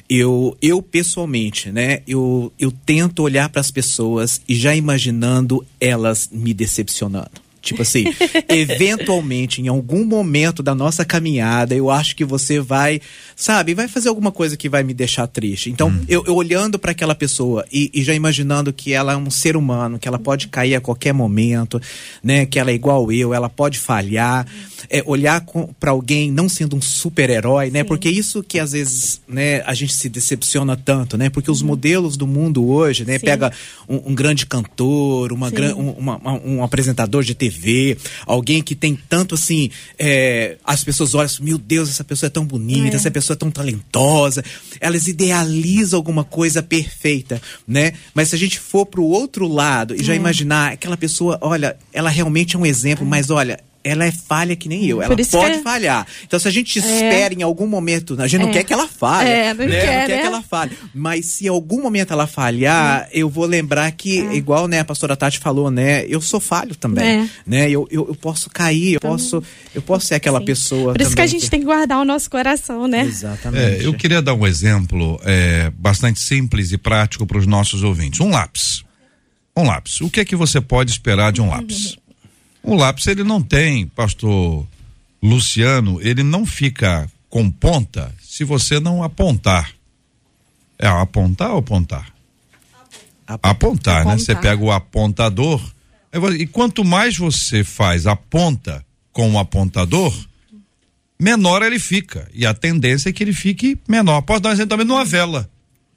Eu, eu pessoalmente, né, eu, eu tento olhar para as pessoas e já imaginando elas me decepcionando. Tipo assim, [laughs] eventualmente, em algum momento da nossa caminhada, eu acho que você vai, sabe, vai fazer alguma coisa que vai me deixar triste. Então, hum. eu, eu, olhando para aquela pessoa e, e, já imaginando que ela é um ser humano, que ela pode cair a qualquer momento, né, que ela é igual eu, ela pode falhar, é, olhar para alguém não sendo um super-herói, né, porque isso que às vezes, né, a gente se decepciona tanto, né, porque os uhum. modelos do mundo hoje, né, Sim. pega um, um, grande cantor, uma, um, uma, um apresentador de TV TV, alguém que tem tanto assim, é, as pessoas olham assim, meu Deus, essa pessoa é tão bonita, é. essa pessoa é tão talentosa, elas idealizam alguma coisa perfeita, né? Mas se a gente for pro outro lado e já é. imaginar aquela pessoa, olha, ela realmente é um exemplo, é. mas olha, ela é falha que nem eu. Ela pode é... falhar. Então, se a gente é. espera em algum momento, a gente é. não quer que ela falhe. É, não, né? quer, não quer né? que ela falhe. Mas se em algum momento ela falhar, é. eu vou lembrar que, é. igual né, a pastora Tati falou, né? Eu sou falho também. É. Né? Eu, eu, eu, posso cair, eu então, posso, eu posso ser aquela Sim. pessoa. Por isso que a gente tem que guardar o nosso coração, né? Exatamente. eu queria dar um exemplo bastante simples e prático para os nossos ouvintes. Um lápis. Um lápis. O que é que você pode esperar de um lápis? O lápis ele não tem, pastor Luciano, ele não fica com ponta se você não apontar. É apontar ou apontar? Apontar, apontar né? Você pega o apontador e quanto mais você faz a ponta com o apontador, menor ele fica. E a tendência é que ele fique menor. Posso dar um exemplo também de uma vela.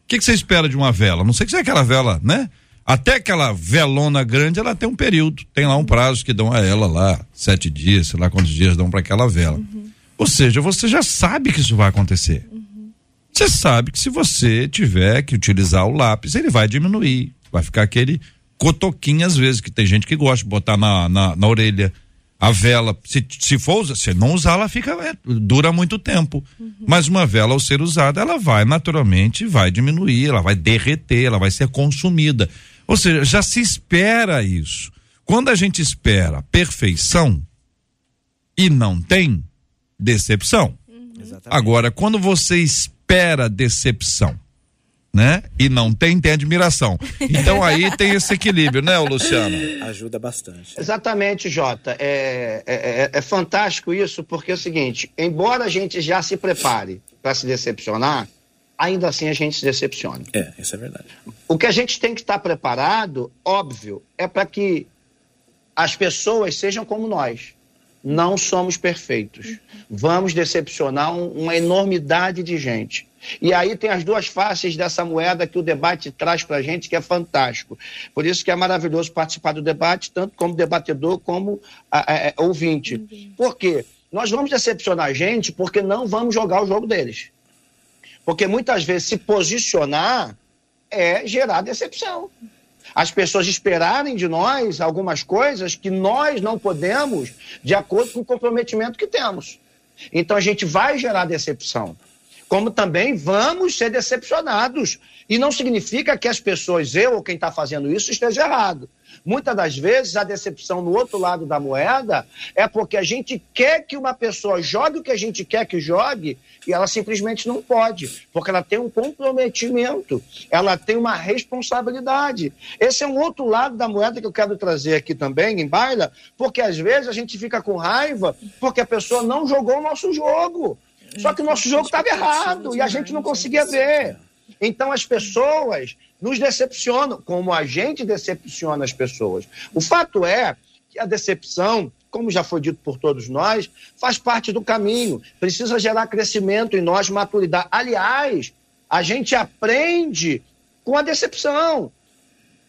O que, que você espera de uma vela? Não sei se é aquela vela, né? Até aquela velona grande, ela tem um período, tem lá um prazo que dão a ela lá, sete dias, sei lá quantos dias dão para aquela vela. Uhum. Ou seja, você já sabe que isso vai acontecer. Uhum. Você sabe que se você tiver que utilizar o lápis, ele vai diminuir. Vai ficar aquele cotoquinho, às vezes, que tem gente que gosta de botar na, na, na orelha. A vela, se, se for se não usar, ela fica, é, dura muito tempo. Uhum. Mas uma vela, ao ser usada, ela vai naturalmente, vai diminuir, ela vai derreter, ela vai ser consumida. Ou seja, já se espera isso. Quando a gente espera perfeição e não tem, decepção. Uhum. Agora, quando você espera decepção, né? E não tem, tem admiração. [laughs] Então aí tem esse equilíbrio, né, Luciano? Ajuda bastante. Exatamente, Jota. É, é, é, é fantástico isso, porque é o seguinte: embora a gente já se prepare para se decepcionar, ainda assim a gente se decepciona. É, isso é verdade. O que a gente tem que estar preparado, óbvio, é para que as pessoas sejam como nós. Não somos perfeitos. Vamos decepcionar um, uma enormidade de gente. E aí tem as duas faces dessa moeda que o debate traz para a gente, que é fantástico. Por isso que é maravilhoso participar do debate, tanto como debatedor como a, a, a, ouvinte. Por quê? Nós vamos decepcionar a gente porque não vamos jogar o jogo deles. Porque muitas vezes se posicionar é gerar decepção. As pessoas esperarem de nós algumas coisas que nós não podemos, de acordo com o comprometimento que temos. Então a gente vai gerar decepção como também vamos ser decepcionados. E não significa que as pessoas, eu ou quem está fazendo isso, esteja errado. Muitas das vezes a decepção no outro lado da moeda é porque a gente quer que uma pessoa jogue o que a gente quer que jogue e ela simplesmente não pode, porque ela tem um comprometimento, ela tem uma responsabilidade. Esse é um outro lado da moeda que eu quero trazer aqui também, em baila, porque às vezes a gente fica com raiva porque a pessoa não jogou o nosso jogo. Só que o nosso jogo estava errado e a gente não conseguia ver. Então as pessoas nos decepcionam, como a gente decepciona as pessoas. O fato é que a decepção, como já foi dito por todos nós, faz parte do caminho. Precisa gerar crescimento em nós, maturidade. Aliás, a gente aprende com a decepção.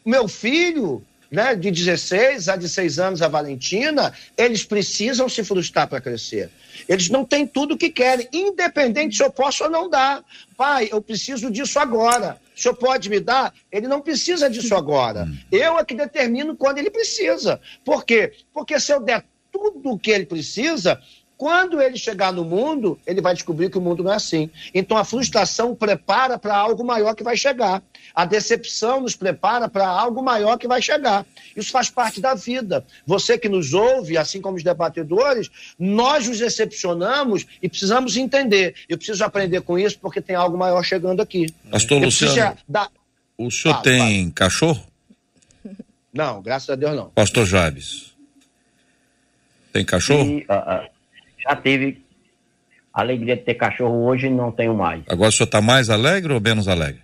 Meu filho, né, de 16 a 16 anos, a Valentina, eles precisam se frustrar para crescer. Eles não têm tudo o que querem, independente se eu posso ou não dar. Pai, eu preciso disso agora. O senhor pode me dar? Ele não precisa disso agora. Eu é que determino quando ele precisa. Por quê? Porque se eu der tudo o que ele precisa, quando ele chegar no mundo, ele vai descobrir que o mundo não é assim. Então a frustração prepara para algo maior que vai chegar. A decepção nos prepara para algo maior que vai chegar. Isso faz parte da vida. Você que nos ouve, assim como os debatedores, nós nos decepcionamos e precisamos entender. Eu preciso aprender com isso porque tem algo maior chegando aqui. Pastor Eu Luciano, dar- o senhor Fala, tem cachorro? Não, graças a Deus não. Pastor Jabes. Tem cachorro? E, ah, ah, já tive alegria de ter cachorro, hoje não tenho mais. Agora o senhor está mais alegre ou menos alegre?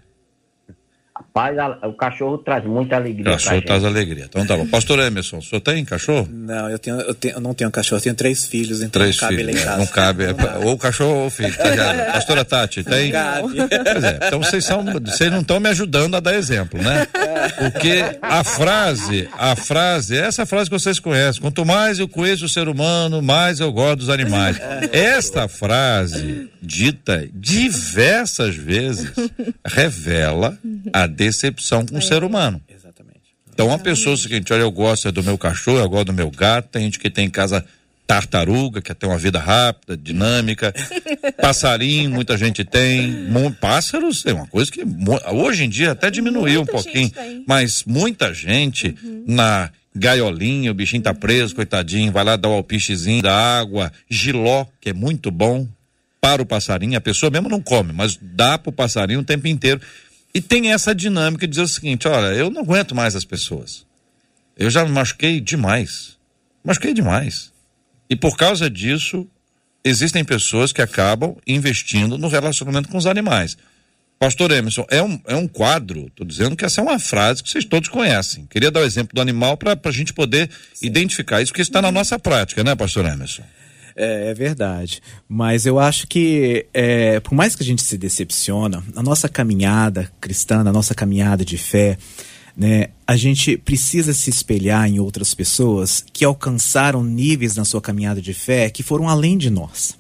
Rapaz, a- o cachorro traz muita alegria pra Cachorro gente. traz alegria. Então tá bom. Pastor Emerson, o senhor tem cachorro? Não, eu, tenho, eu, tenho, eu não tenho cachorro, eu tenho três filhos, então Três não cabe filhos. casa. Não cabe. é pra- ou cachorro ou filho. Tá ligado? [laughs] Pastora Tati, tem? cabe. Pois é. Então vocês, são, vocês não estão me ajudando a dar exemplo, né? Porque a frase, a frase, essa frase que vocês conhecem, quanto mais eu conheço o ser humano, mais eu gosto dos animais. Esta frase, dita diversas vezes, revela a decepção com o ser humano. Exatamente. Então, uma pessoa é o seguinte: olha, eu gosto é do meu cachorro, eu gosto do meu gato. Tem gente que tem em casa tartaruga, quer ter uma vida rápida, dinâmica. [laughs] Passarinho, muita gente tem. Pássaros é uma coisa que hoje em dia até diminuiu um Muita gente pouquinho. Mas muita gente na gaiolinha, o bichinho tá preso, coitadinho, vai lá dar o alpichezinho da água, giló, que é muito bom para o passarinho. A pessoa mesmo não come, mas dá para o passarinho o tempo inteiro. E tem essa dinâmica de dizer o seguinte: olha, eu não aguento mais as pessoas. Eu já me machuquei demais. Machuquei demais. E por causa disso, existem pessoas que acabam investindo no relacionamento com os animais. Pastor Emerson, é um, é um quadro, estou dizendo que essa é uma frase que vocês todos conhecem. Queria dar o exemplo do animal para a gente poder identificar isso, porque isso está na nossa prática, né, Pastor Emerson? É, é verdade. Mas eu acho que, é, por mais que a gente se decepciona, a nossa caminhada cristã, a nossa caminhada de fé, né, a gente precisa se espelhar em outras pessoas que alcançaram níveis na sua caminhada de fé que foram além de nós.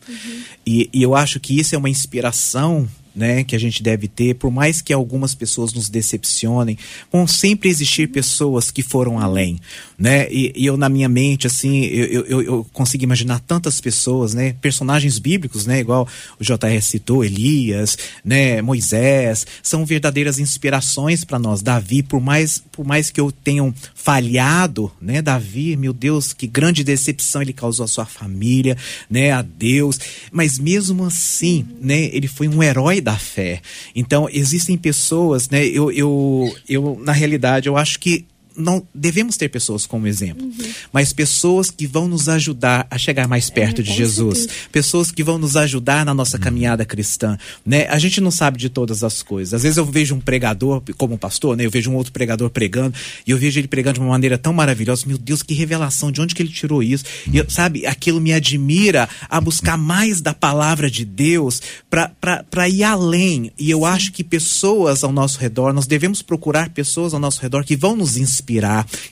E, e eu acho que isso é uma inspiração né, que a gente deve ter, por mais que algumas pessoas nos decepcionem, vão sempre existir pessoas que foram além, né? E, e eu na minha mente assim, eu, eu, eu consigo imaginar tantas pessoas, né, personagens bíblicos, né, igual o JR citou, Elias, né, Moisés, são verdadeiras inspirações para nós. Davi, por mais por mais que eu tenham falhado, né, Davi, meu Deus, que grande decepção ele causou à sua família, né, a Deus, mas mesmo assim, né, ele foi um herói da fé. Então, existem pessoas, né, eu, eu, eu na realidade, eu acho que não devemos ter pessoas como exemplo, uhum. mas pessoas que vão nos ajudar a chegar mais é, perto é, de Jesus, certeza. pessoas que vão nos ajudar na nossa uhum. caminhada cristã, né? A gente não sabe de todas as coisas. Às vezes eu vejo um pregador como pastor, né? Eu vejo um outro pregador pregando e eu vejo ele pregando de uma maneira tão maravilhosa. Meu Deus, que revelação! De onde que ele tirou isso? Uhum. E eu, sabe, aquilo me admira a buscar mais da palavra de Deus para ir além. E eu Sim. acho que pessoas ao nosso redor, nós devemos procurar pessoas ao nosso redor que vão nos inspirar,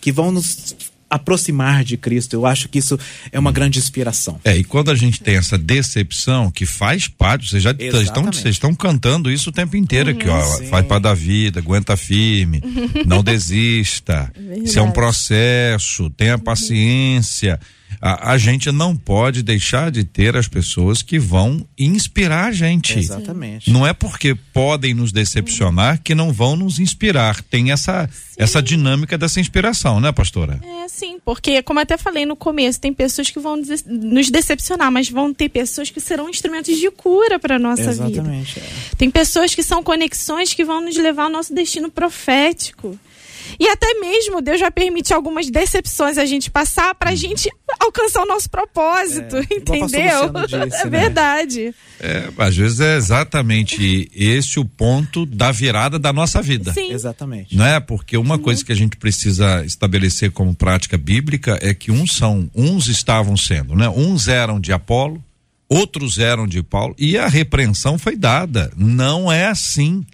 que vão nos aproximar de Cristo. Eu acho que isso é uma grande inspiração. É, e quando a gente tem essa decepção que faz parte, vocês já estão, vocês estão cantando isso o tempo inteiro aqui, ó. Sim. Faz parte da vida, aguenta firme, [laughs] não desista. Isso é um processo, tenha paciência. Uhum a, a, gente não pode deixar de ter as pessoas que vão inspirar a gente. Exatamente. Não é porque podem nos decepcionar que não vão nos inspirar. Tem essa, essa dinâmica dessa inspiração, né, pastora? É, sim, porque, como até falei no começo, tem pessoas que vão nos decepcionar, mas vão ter pessoas que serão instrumentos de cura para nossa Exatamente, vida. É. Tem pessoas que são conexões que vão nos levar ao nosso destino profético. E até mesmo Deus vai permitir algumas decepções a gente passar para a hum. gente alcançar o nosso propósito, é, entendeu? Disse, [laughs] é né? verdade. É, às vezes é exatamente esse o ponto da virada da nossa vida. Sim. Exatamente. Não é? Porque uma coisa que a gente precisa estabelecer como prática bíblica é que uns são, uns estavam sendo, né? Uns eram de Apolo, outros eram de Paulo e a repreensão foi dada. Não é assim.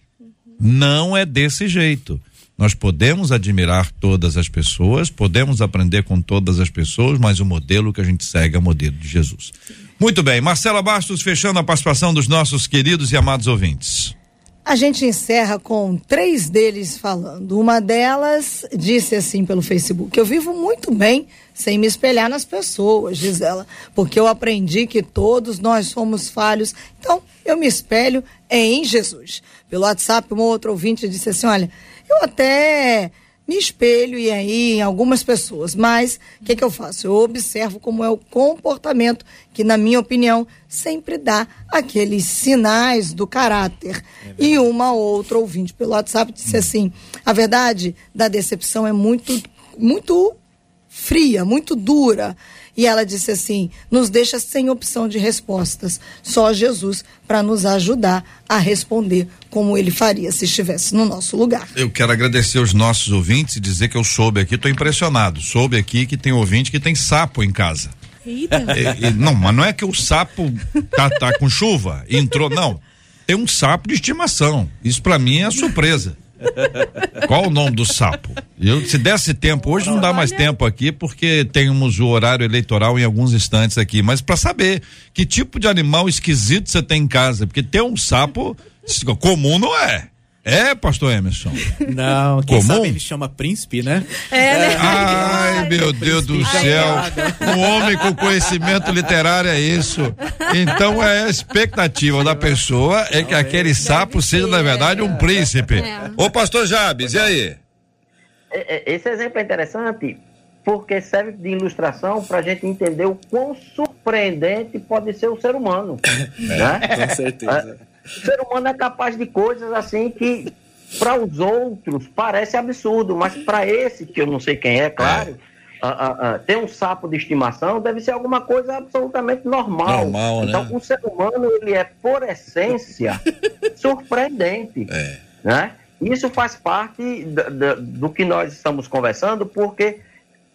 Não é desse jeito. Nós podemos admirar todas as pessoas, podemos aprender com todas as pessoas, mas o modelo que a gente segue é o modelo de Jesus. Muito bem, Marcela Bastos fechando a participação dos nossos queridos e amados ouvintes. A gente encerra com três deles falando. Uma delas disse assim pelo Facebook: Eu vivo muito bem sem me espelhar nas pessoas, diz ela, porque eu aprendi que todos nós somos falhos, então eu me espelho em Jesus. Pelo WhatsApp, uma outra ouvinte disse assim: Olha, eu até me espelho e aí em algumas pessoas, mas o que, que eu faço? Eu observo como é o comportamento que, na minha opinião, sempre dá aqueles sinais do caráter. É e uma outra ouvinte pelo WhatsApp disse assim: a verdade da decepção é muito, muito fria, muito dura. E ela disse assim: nos deixa sem opção de respostas, só Jesus para nos ajudar a responder como ele faria se estivesse no nosso lugar. Eu quero agradecer os nossos ouvintes e dizer que eu soube aqui, estou impressionado. Soube aqui que tem ouvinte que tem sapo em casa. Eita. E, e, não, mas não é que o sapo tá, tá com chuva, entrou, não. Tem um sapo de estimação. Isso para mim é surpresa. [laughs] Qual o nome do sapo? Eu, se desse tempo, hoje não dá mais tempo aqui, porque temos o horário eleitoral em alguns instantes aqui, mas para saber que tipo de animal esquisito você tem em casa, porque ter um sapo comum não é. É, pastor Emerson? [laughs] Não, quem Comum? sabe ele chama príncipe, né? É, né? Ai, meu Deus do céu. Um homem com conhecimento literário é isso. Então é a expectativa da pessoa é que aquele sapo seja, na verdade, um príncipe. É. Ô, pastor Jabes, e aí? É, é, esse exemplo é interessante porque serve de ilustração para a gente entender o quão surpreendente pode ser o ser humano. né? Com certeza. O ser humano é capaz de coisas assim que para os outros parece absurdo, mas para esse, que eu não sei quem é, claro, é. ter um sapo de estimação deve ser alguma coisa absolutamente normal. normal então, né? o ser humano, ele é, por essência, [laughs] surpreendente. É. Né? Isso faz parte do que nós estamos conversando, porque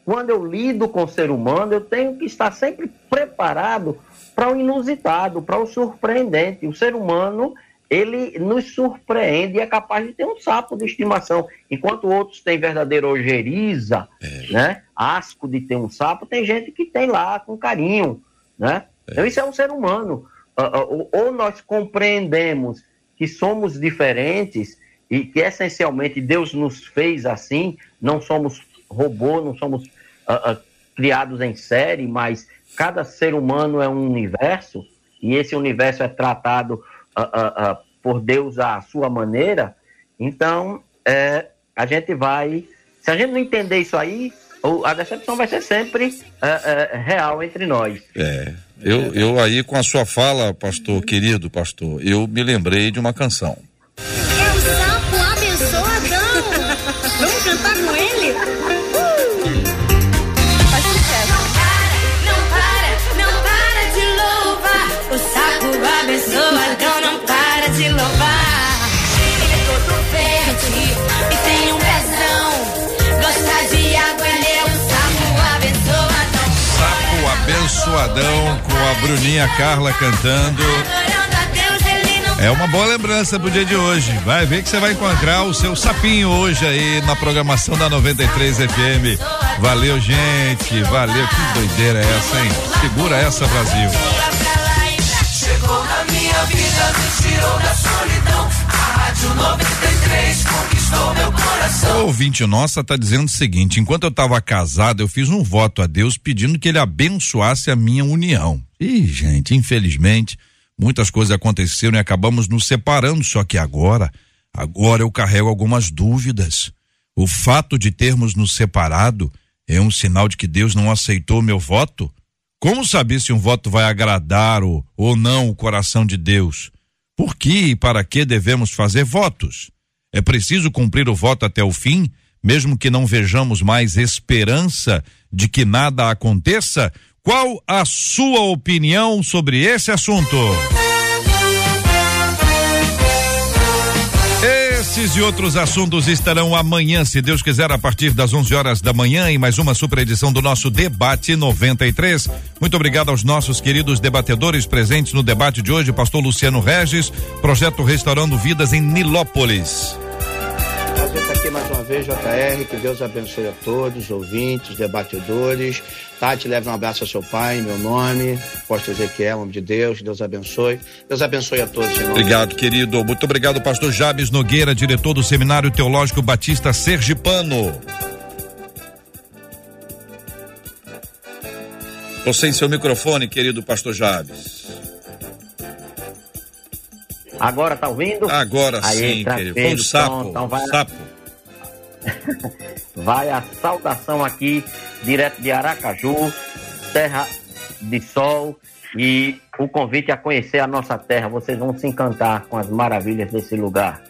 quando eu lido com o ser humano, eu tenho que estar sempre preparado para o inusitado, para o surpreendente. O ser humano, ele nos surpreende e é capaz de ter um sapo de estimação. Enquanto outros têm verdadeira ojeriza, é. né? Asco de ter um sapo, tem gente que tem lá com carinho, né? É. Então isso é um ser humano. Uh, uh, ou nós compreendemos que somos diferentes e que essencialmente Deus nos fez assim, não somos robô, não somos uh, criados em série, mas cada ser humano é um universo e esse universo é tratado uh, uh, uh, por Deus à sua maneira, então é, a gente vai. Se a gente não entender isso aí, a decepção vai ser sempre é, é, real entre nós. É. Eu, eu aí, com a sua fala, pastor, querido pastor, eu me lembrei de uma canção. Com a Bruninha Carla cantando. É uma boa lembrança pro dia de hoje. Vai ver que você vai encontrar o seu sapinho hoje aí na programação da 93 FM. Valeu, gente. Valeu. Que doideira é essa, hein? Segura essa, Brasil. Chegou na minha vida, me tirou da solidão. A Rádio 93 conquistou meu coração. O ouvinte nossa tá dizendo o seguinte: enquanto eu tava casado, eu fiz um voto a Deus pedindo que ele abençoasse a minha união. Ih, gente, infelizmente muitas coisas aconteceram e acabamos nos separando, só que agora, agora eu carrego algumas dúvidas. O fato de termos nos separado é um sinal de que Deus não aceitou meu voto? Como saber se um voto vai agradar ou, ou não o coração de Deus? Por que e para que devemos fazer votos? É preciso cumprir o voto até o fim, mesmo que não vejamos mais esperança de que nada aconteça? Qual a sua opinião sobre esse assunto? Esses e outros assuntos estarão amanhã, se Deus quiser, a partir das 11 horas da manhã, em mais uma super edição do nosso Debate 93. Muito obrigado aos nossos queridos debatedores presentes no debate de hoje, Pastor Luciano Regis, projeto Restaurando Vidas em Nilópolis. Prazer estar aqui mais uma vez, JR. Que Deus abençoe a todos, ouvintes, debatedores. Tati, leve um abraço ao seu pai, meu nome. Apóstolo Ezequiel, nome de Deus. Deus abençoe. Deus abençoe a todos, irmão. Obrigado, querido. Muito obrigado, pastor Jabes Nogueira, diretor do Seminário Teológico Batista Sergipano. Você em seu microfone, querido pastor Jabes. Agora tá ouvindo? Agora Aí, sim, querido. Foi um sapo. Então vai, sapo. [laughs] vai a saudação aqui, direto de Aracaju, Terra de Sol, e o convite a conhecer a nossa terra. Vocês vão se encantar com as maravilhas desse lugar.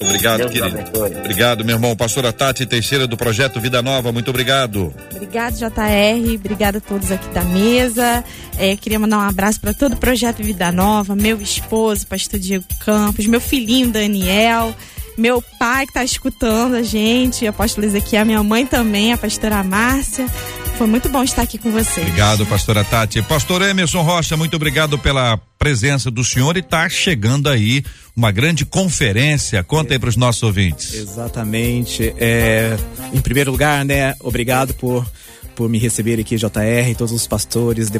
Obrigado, Deus querido. Obrigado, meu irmão. Pastora Tati Teixeira, do Projeto Vida Nova, muito obrigado. Obrigado, JR. Obrigado a todos aqui da mesa. É, queria mandar um abraço para todo o Projeto Vida Nova, meu esposo, pastor Diego Campos, meu filhinho Daniel meu pai que está escutando a gente, o apóstolo Ezequiel, minha mãe também, a pastora Márcia. Foi muito bom estar aqui com você. Obrigado, pastora Tati. Pastor Emerson Rocha, muito obrigado pela presença do senhor e está chegando aí uma grande conferência. Conta aí para os nossos ouvintes. Exatamente. É, em primeiro lugar, né, obrigado por por me receber aqui, JR, todos os pastores,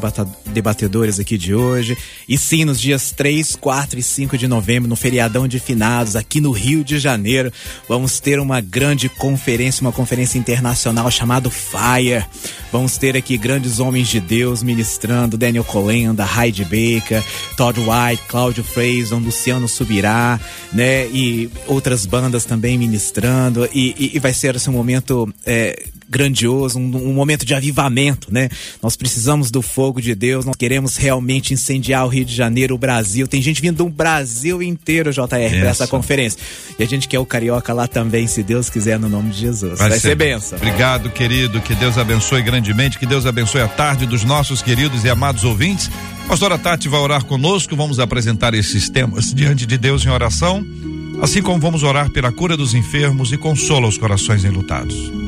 debatedores aqui de hoje. E sim, nos dias 3, 4 e 5 de novembro, no feriadão de finados, aqui no Rio de Janeiro, vamos ter uma grande conferência, uma conferência internacional chamada Fire. Vamos ter aqui grandes homens de Deus ministrando, Daniel Colenda, Heidi Baker, Todd White, Cláudio Fraser, Luciano Subirá, né? E outras bandas também ministrando. E, e, e vai ser assim, um momento é, grandioso, um, um, momento de avivamento, né? Nós precisamos do fogo de Deus, nós queremos realmente incendiar o Rio de Janeiro, o Brasil. Tem gente vindo do Brasil inteiro, JR, para essa conferência. E a gente quer o Carioca lá também, se Deus quiser, no nome de Jesus. Vai, Vai ser, ser benção. Obrigado, querido. Que Deus abençoe grandemente, que Deus abençoe a tarde dos nossos queridos e amados ouvintes. Pastora Tati vai orar conosco, vamos apresentar esses temas diante de Deus em oração, assim como vamos orar pela cura dos enfermos e consola os corações enlutados.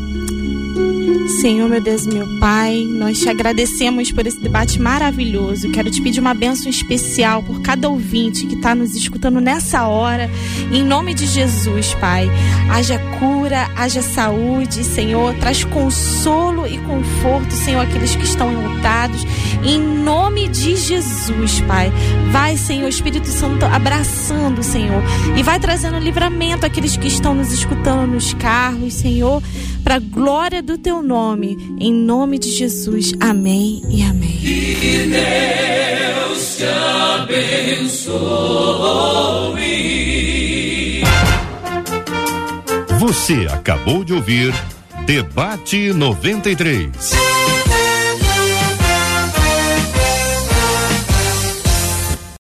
Senhor, meu Deus, meu Pai, nós te agradecemos por esse debate maravilhoso. Quero te pedir uma bênção especial por cada ouvinte que está nos escutando nessa hora. Em nome de Jesus, Pai. Haja cura, haja saúde, Senhor. Traz consolo e conforto, Senhor, àqueles que estão enlutados. Em nome de Jesus, Pai. Vai, Senhor, Espírito Santo abraçando, Senhor. E vai trazendo livramento àqueles que estão nos escutando nos carros, Senhor. Para a glória do teu nome em nome de Jesus. Amém e amém. Que Deus te abençoe. Você acabou de ouvir Debate 93.